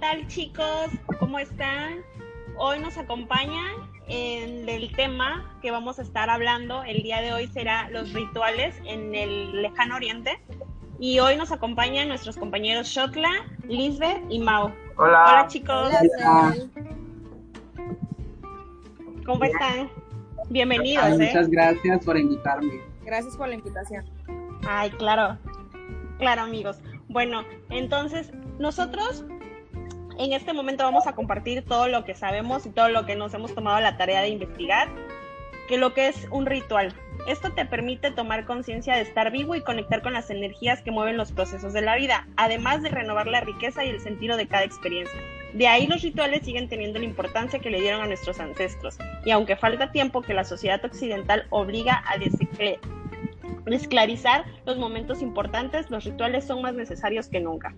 tal chicos? ¿Cómo están? Hoy nos acompaña en el tema que vamos a estar hablando el día de hoy será los rituales en el lejano oriente. Y hoy nos acompañan nuestros compañeros Shotla, Lisbeth y Mao. Hola. Hola chicos. Hola. ¿Cómo están? Bienvenidos, Ay, ¿eh? Muchas gracias por invitarme. Gracias por la invitación. Ay, claro. Claro, amigos. Bueno, entonces nosotros en este momento vamos a compartir todo lo que sabemos y todo lo que nos hemos tomado la tarea de investigar, que lo que es un ritual. Esto te permite tomar conciencia de estar vivo y conectar con las energías que mueven los procesos de la vida, además de renovar la riqueza y el sentido de cada experiencia. De ahí los rituales siguen teniendo la importancia que le dieron a nuestros ancestros, y aunque falta tiempo que la sociedad occidental obliga a desecle- esclarizar los momentos importantes, los rituales son más necesarios que nunca.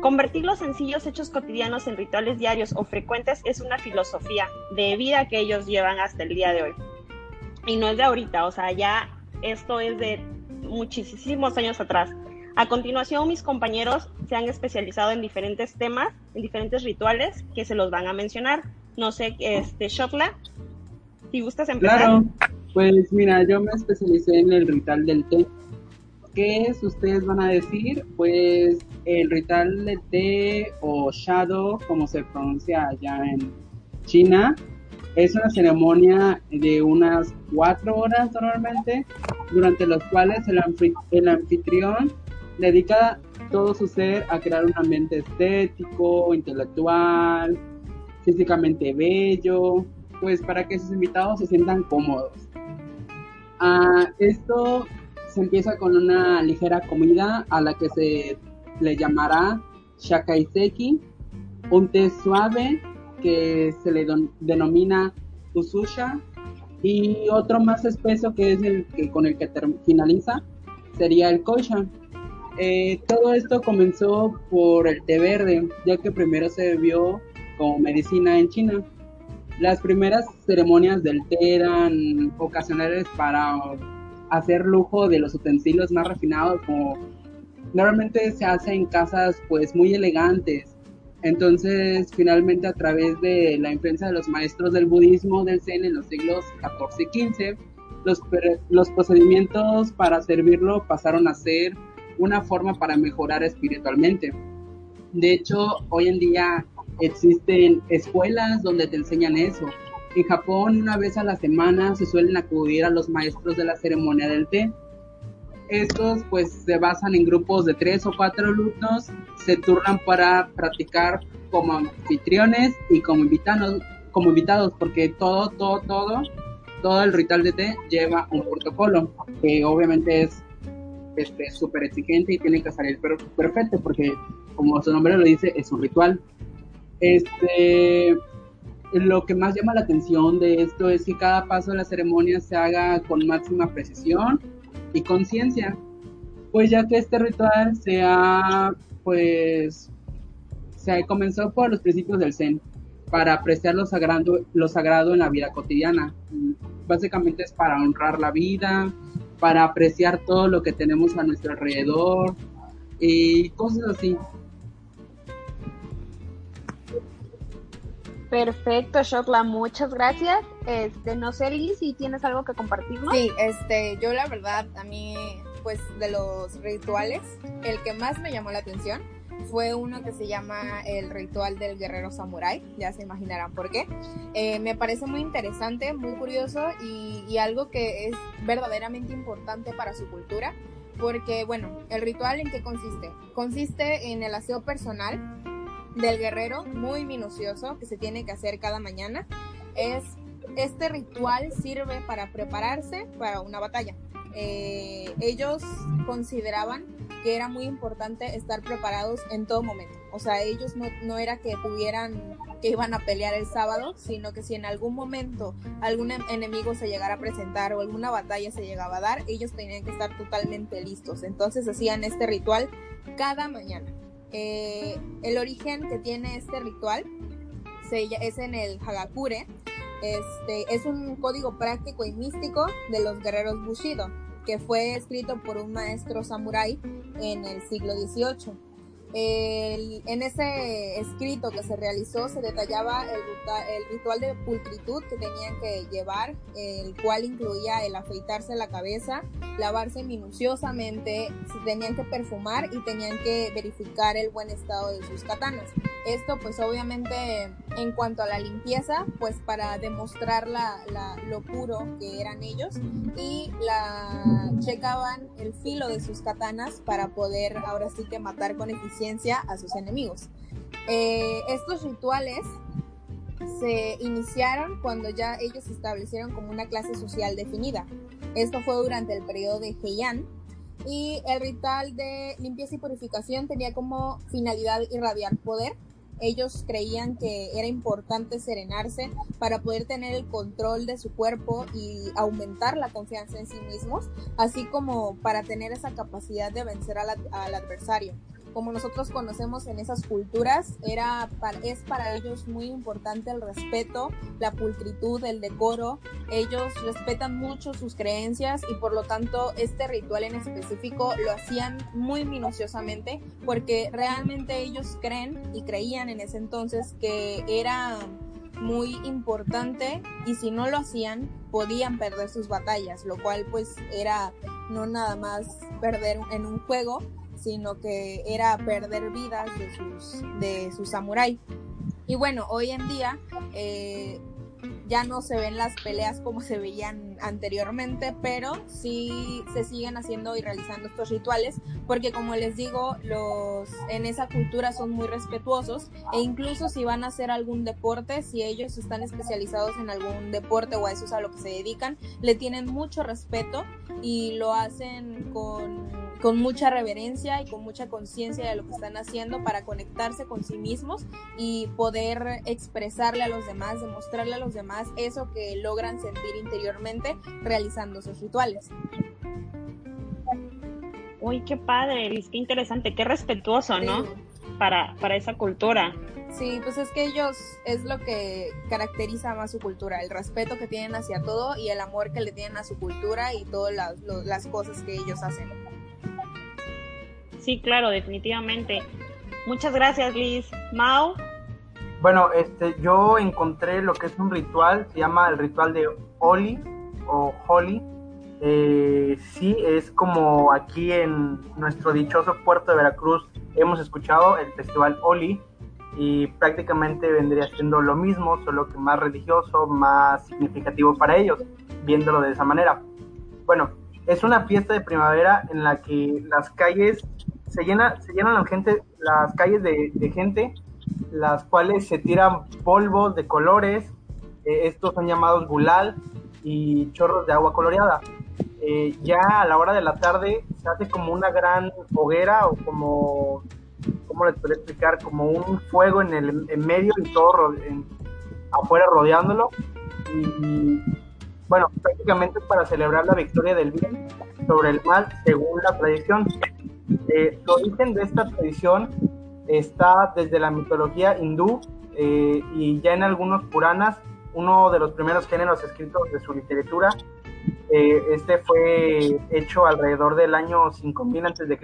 Convertir los sencillos hechos cotidianos en rituales diarios o frecuentes es una filosofía de vida que ellos llevan hasta el día de hoy. Y no es de ahorita, o sea, ya esto es de muchísimos años atrás. A continuación, mis compañeros se han especializado en diferentes temas, en diferentes rituales que se los van a mencionar. No sé, este, Shotla, si gustas empezar. Claro, pues mira, yo me especialicé en el ritual del té. ¿Qué es? Ustedes van a decir, pues el ritual del té o shadow, como se pronuncia allá en China, es una ceremonia de unas cuatro horas normalmente, durante los cuales el anfitrión dedica todo su ser a crear un ambiente estético, intelectual, físicamente bello, pues para que sus invitados se sientan cómodos. Ah, esto se empieza con una ligera comida a la que se le llamará shakaiseki, un té suave que se le denomina ususha y otro más espeso que es el que con el que finaliza sería el koisha. Eh, todo esto comenzó por el té verde, ya que primero se bebió como medicina en China. Las primeras ceremonias del té eran ocasionales para hacer lujo de los utensilios más refinados, como normalmente se hace en casas pues muy elegantes. Entonces, finalmente a través de la influencia de los maestros del budismo del Zen en los siglos XIV y XV, los, procedimientos para servirlo pasaron a ser una forma para mejorar espiritualmente. De hecho, hoy en día existen escuelas donde te enseñan eso. En Japón, una vez a la semana se suelen acudir a los maestros de la ceremonia del té. Estos pues se basan en grupos de tres o cuatro alumnos, se turnan para practicar como anfitriones y como invitados, como invitados, porque todo, todo, todo, todo el ritual de té lleva un protocolo, que obviamente es este súper exigente y tiene que salir per- perfecto, porque como su nombre lo dice, es un ritual. Este, lo que más llama la atención de esto es que cada paso de la ceremonia se haga con máxima precisión y conciencia, pues ya que este ritual se ha, pues, se comenzó por los principios del Zen, para apreciar lo sagrado, lo sagrado en la vida cotidiana. Básicamente es para honrar la vida, para apreciar todo lo que tenemos a nuestro alrededor y cosas así. Perfecto, Shotla, muchas gracias. Este, no sé, Lili, si tienes algo que compartirnos. Sí, este, yo la verdad, a mí, pues de los rituales, el que más me llamó la atención fue uno que se llama el ritual del guerrero samurái, ya se imaginarán por qué. Eh, me parece muy interesante, muy curioso y, y algo que es verdaderamente importante para su cultura, porque bueno, el ritual en qué consiste? Consiste en el aseo personal del guerrero, muy minucioso, que se tiene que hacer cada mañana. Es, este ritual sirve para prepararse para una batalla. Eh, ellos consideraban que era muy importante estar preparados en todo momento. O sea, ellos no, no era que tuvieran que iban a pelear el sábado, sino que si en algún momento algún em- enemigo se llegara a presentar o alguna batalla se llegaba a dar, ellos tenían que estar totalmente listos. Entonces hacían este ritual cada mañana. Eh, el origen que tiene este ritual se es en el Hagakure. Este, es un código práctico y místico de los guerreros Bushido, que fue escrito por un maestro samurái en el siglo XVIII. En ese escrito que se realizó se detallaba el, ritual de pulcritud que tenían que llevar, el cual incluía el afeitarse la cabeza, lavarse minuciosamente, tenían que perfumar y tenían que verificar el buen estado de sus katanas. Esto pues obviamente en cuanto a la limpieza, pues para demostrar la, lo puro que eran ellos y la checaban el filo de sus katanas para poder ahora sí que matar con eficiencia a sus enemigos. Eh, estos rituales se iniciaron cuando ya ellos establecieron como una clase social definida. Esto fue durante el periodo de Heian y el ritual de limpieza y purificación tenía como finalidad irradiar poder. Ellos creían que era importante serenarse para poder tener el control de su cuerpo y aumentar la confianza en sí mismos, así como para tener esa capacidad de vencer al adversario como nosotros conocemos en esas culturas, era es para ellos muy importante el respeto, la pulcritud, el decoro. Ellos respetan mucho sus creencias y por lo tanto este ritual en específico lo hacían muy minuciosamente porque realmente ellos creen y creían en ese entonces que era muy importante y si no lo hacían podían perder sus batallas, lo cual pues era no nada más perder en un juego, sino que era perder vidas de sus, de sus samuráis. Y bueno, hoy en día eh, ya no se ven las peleas como se veían anteriormente, pero sí se siguen haciendo y realizando estos rituales, porque como les digo, los en esa cultura son muy respetuosos e incluso si van a hacer algún deporte, si ellos están especializados en algún deporte o a eso es a lo que se dedican, le tienen mucho respeto y lo hacen con con mucha reverencia y con mucha conciencia de lo que están haciendo para conectarse con sí mismos y poder expresarle a los demás, demostrarle a los demás eso que logran sentir interiormente realizando sus rituales. Uy, qué padre, Liz, qué interesante, qué respetuoso, ¿no? Para, para esa cultura. Sí, pues es que ellos es lo que caracteriza más su cultura, el respeto que tienen hacia todo y el amor que le tienen a su cultura y todas las, las cosas que ellos hacen. Sí, claro, definitivamente. Muchas gracias, Liz. Mau. Bueno, este, yo encontré lo que es un ritual, se llama el ritual de Oli o Holly. Eh, sí, es como aquí en nuestro dichoso puerto de Veracruz hemos escuchado el festival Oli y prácticamente vendría siendo lo mismo, solo que más religioso, más significativo para ellos, viéndolo de esa manera. Bueno, es una fiesta de primavera en la que las calles se, llena, se llenan la gente, las calles de, gente, las cuales se tiran polvos de colores, eh, estos son llamados gulal y chorros de agua coloreada. Eh, ya a la hora de la tarde se hace como una gran hoguera o como, ¿cómo les puedo explicar? Como un fuego en el en medio y todo afuera rodeándolo. Y bueno, prácticamente para celebrar la victoria del bien sobre el mal según la tradición. Eh, el origen de esta tradición está desde la mitología hindú eh, y ya en algunos Puranas, uno de los primeros géneros escritos de su literatura. Eh, este fue hecho alrededor del año 5000 a.C.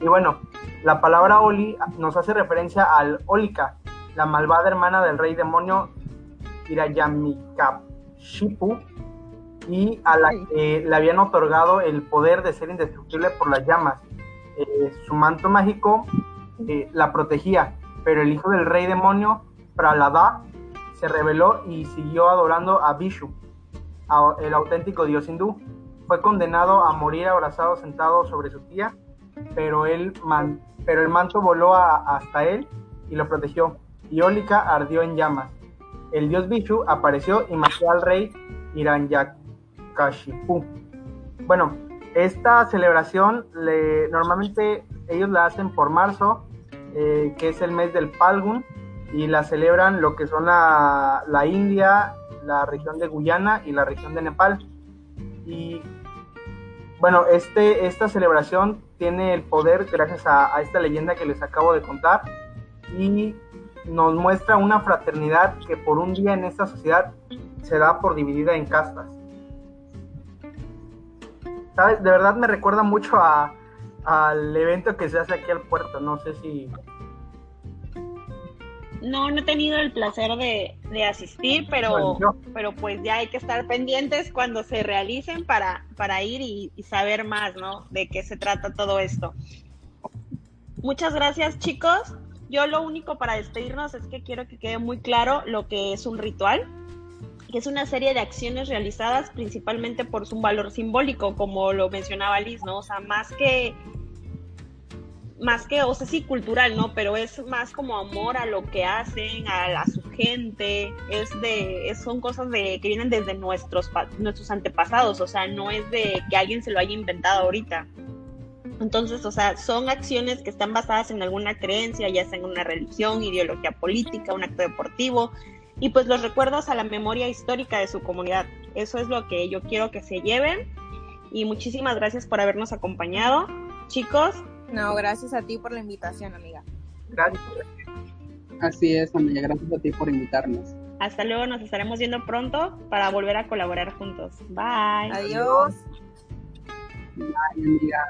Y bueno, la palabra Oli nos hace referencia al Olika, la malvada hermana del rey demonio Hirayamikashipu, y a la que le habían otorgado el poder de ser indestructible por las llamas. Eh, su manto mágico eh, la protegía, pero el hijo del rey demonio, Pralada, se rebeló y siguió adorando a Vishu, el auténtico dios hindú. Fue condenado a morir abrazado sentado sobre su tía, pero, él pero el manto voló hasta él y lo protegió, y Olika ardió en llamas. El dios Vishu apareció y mató al rey Hiranyakashipu. Bueno, esta celebración le, normalmente ellos la hacen por marzo, eh, que es el mes del Palgun, y la celebran lo que son la, India, la región de Guyana y la región de Nepal. Y bueno, este, esta celebración tiene el poder gracias a, esta leyenda que les acabo de contar y nos muestra una fraternidad que por un día en esta sociedad se da por dividida en castas. De verdad me recuerda mucho a al evento que se hace aquí al puerto. No sé si no, no he tenido el placer de, asistir, pero, pero pues ya hay que estar pendientes cuando se realicen para, para ir y, saber más, ¿no? De qué se trata todo esto. Muchas gracias, chicos. Yo lo único para despedirnos es que quiero que quede muy claro lo que es un ritual, que es una serie de acciones realizadas principalmente por su valor simbólico, como lo mencionaba Liz, ¿no? O sea, más que más que, o sea, sí cultural, ¿no? Pero es más como amor a lo que hacen, a, su gente, es de, son cosas de, que vienen desde nuestros, nuestros antepasados, o sea, no es de que alguien se lo haya inventado ahorita. Entonces, o sea, son acciones que están basadas en alguna creencia, ya sea en una religión, ideología política, un acto deportivo, y pues los recuerdos a la memoria histórica de su comunidad. Eso es lo que yo quiero que se lleven. Y muchísimas gracias por habernos acompañado. Chicos, no, gracias a ti por la invitación, amiga. Gracias. Así es, amiga, gracias a ti por invitarnos. Hasta luego, nos estaremos viendo pronto para volver a colaborar juntos. Bye. Adiós. Bye, amiga.